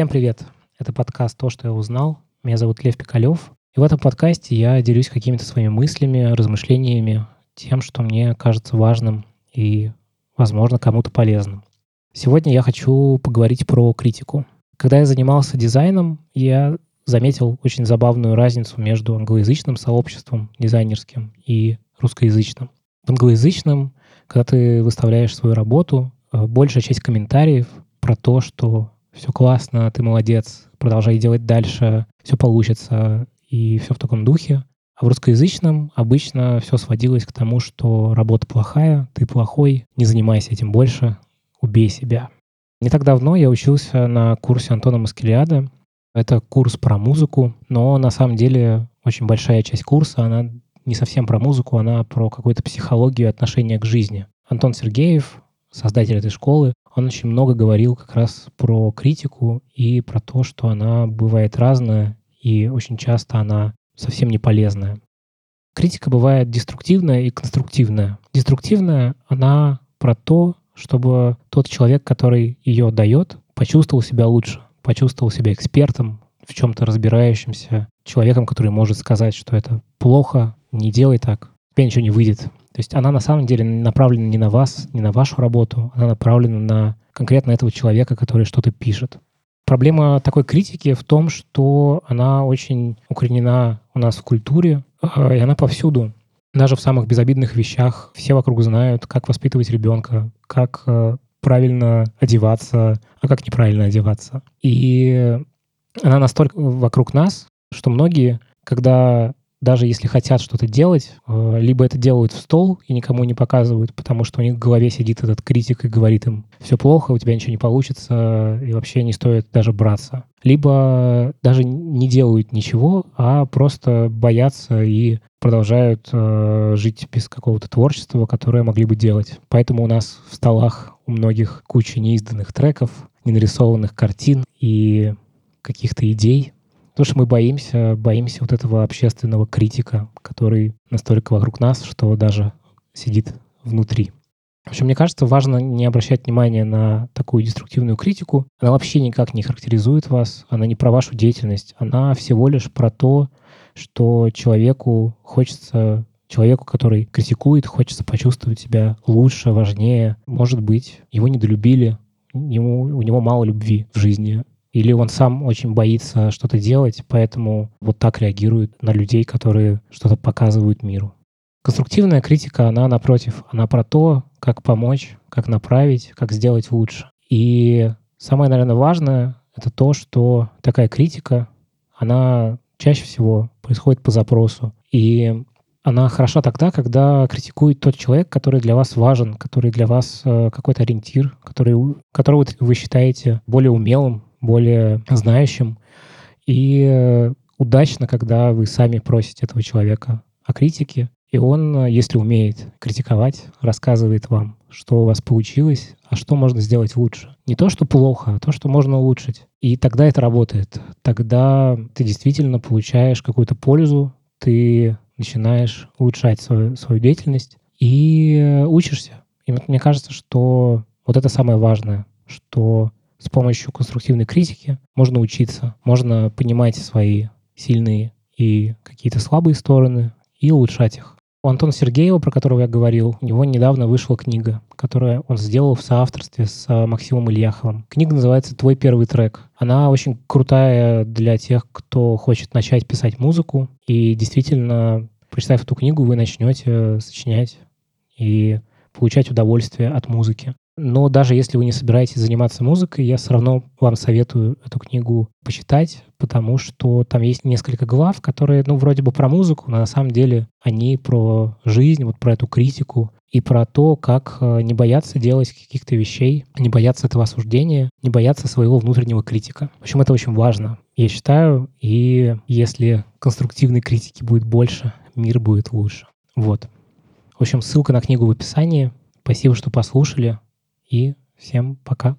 Всем привет! Это подкаст «То, что я узнал». Меня зовут Лев Пикалев. И в этом подкасте я делюсь какими-то своими мыслями, размышлениями, тем, что мне кажется важным и, возможно, кому-то полезным. Сегодня я хочу поговорить про критику. Когда я занимался дизайном, я заметил очень забавную разницу между англоязычным сообществом дизайнерским и русскоязычным. В англоязычном, когда ты выставляешь свою работу, э, большая часть комментариев про то, что все классно, ты молодец, продолжай делать дальше, все получится, и все в таком духе. А в русскоязычном обычно все сводилось к тому, что работа плохая, ты плохой, не занимайся этим больше, убей себя. Не так давно я учился на курсе Антона Маскелиада. Это курс про музыку, но на самом деле очень большая часть курса, она не совсем про музыку, она про какую-то психологию и отношение к жизни. Антон Сергеев, создатель этой школы, он очень много говорил как раз про критику и про то, что она бывает разная, и очень часто она совсем не полезная. Критика бывает деструктивная и конструктивная. Деструктивная, она про то, чтобы тот человек, который ее дает, почувствовал себя лучше, почувствовал себя экспертом, в чем-то разбирающимся, человеком, который может сказать, что это плохо, не делай так, у тебя ничего не выйдет. То есть она на самом деле направлена не на вас, не на вашу работу, она направлена на конкретно этого человека, который что-то пишет. Проблема такой критики в том, что она очень укоренена у нас в культуре, а, и она повсюду. Даже в самых безобидных вещах все вокруг знают, как воспитывать ребенка, как э, правильно одеваться, а как неправильно одеваться. И она настолько вокруг нас, что многие, когда даже если хотят что-то делать, э, либо это делают в стол и никому не показывают, потому что у них в голове сидит этот критик и говорит им, все плохо, у тебя ничего не получится, и вообще не стоит даже браться. Либо даже не делают ничего, а просто боятся и продолжают э, жить без какого-то творчества, которое могли бы делать. Поэтому у нас в столах у многих куча неизданных треков, ненарисованных картин и каких-то идей, Потому что мы боимся, боимся вот этого общественного критика, который настолько вокруг нас, что даже сидит внутри. В общем, мне кажется, важно не обращать внимания на такую деструктивную критику. Она вообще никак не характеризует вас, она не про вашу деятельность, она всего лишь про то, что человеку хочется, человеку, который критикует, хочется почувствовать себя лучше, важнее. Может быть, его недолюбили, ему, у него мало любви в жизни, или он сам очень боится что-то делать, поэтому вот так реагирует на людей, которые что-то показывают миру. Конструктивная критика, она напротив, она про то, как помочь, как направить, как сделать лучше. И самое, наверное, важное — это то, что такая критика, она чаще всего происходит по запросу. И она хороша тогда, когда критикует тот человек, который для вас важен, который для вас э, какой-то ориентир, который, которого вы считаете более умелым, более знающим. И э, удачно, когда вы сами просите этого человека о критике, и он, э, если умеет критиковать, рассказывает вам, что у вас получилось, а что можно сделать лучше. Не то, что плохо, а то, что можно улучшить. И тогда это работает. Тогда ты действительно получаешь какую-то пользу, ты начинаешь улучшать свою, свою деятельность и э, учишься. И мне кажется, что вот это самое важное, что с помощью конструктивной критики можно учиться, можно понимать свои сильные и какие-то слабые стороны и улучшать их. У Антона Сергеева, про которого я говорил, у него недавно вышла книга, которую он сделал в соавторстве с а, Максимом Ильяховым. Книга называется «Твой первый трек». Она очень крутая для тех, кто хочет начать писать музыку. И действительно, прочитав эту книгу, вы начнете сочинять и получать удовольствие от музыки. Но даже если вы не собираетесь заниматься музыкой, я все равно вам советую эту книгу почитать, потому что там есть несколько глав, которые, ну, вроде бы про музыку, но на самом деле они про жизнь, вот про эту критику и про то, как э, не бояться делать каких-то вещей, не бояться этого осуждения, не бояться своего внутреннего критика. В общем, это очень важно, я считаю, и если конструктивной критики будет больше, мир будет лучше. Вот. В общем, ссылка на книгу в описании. Спасибо, что послушали и всем пока.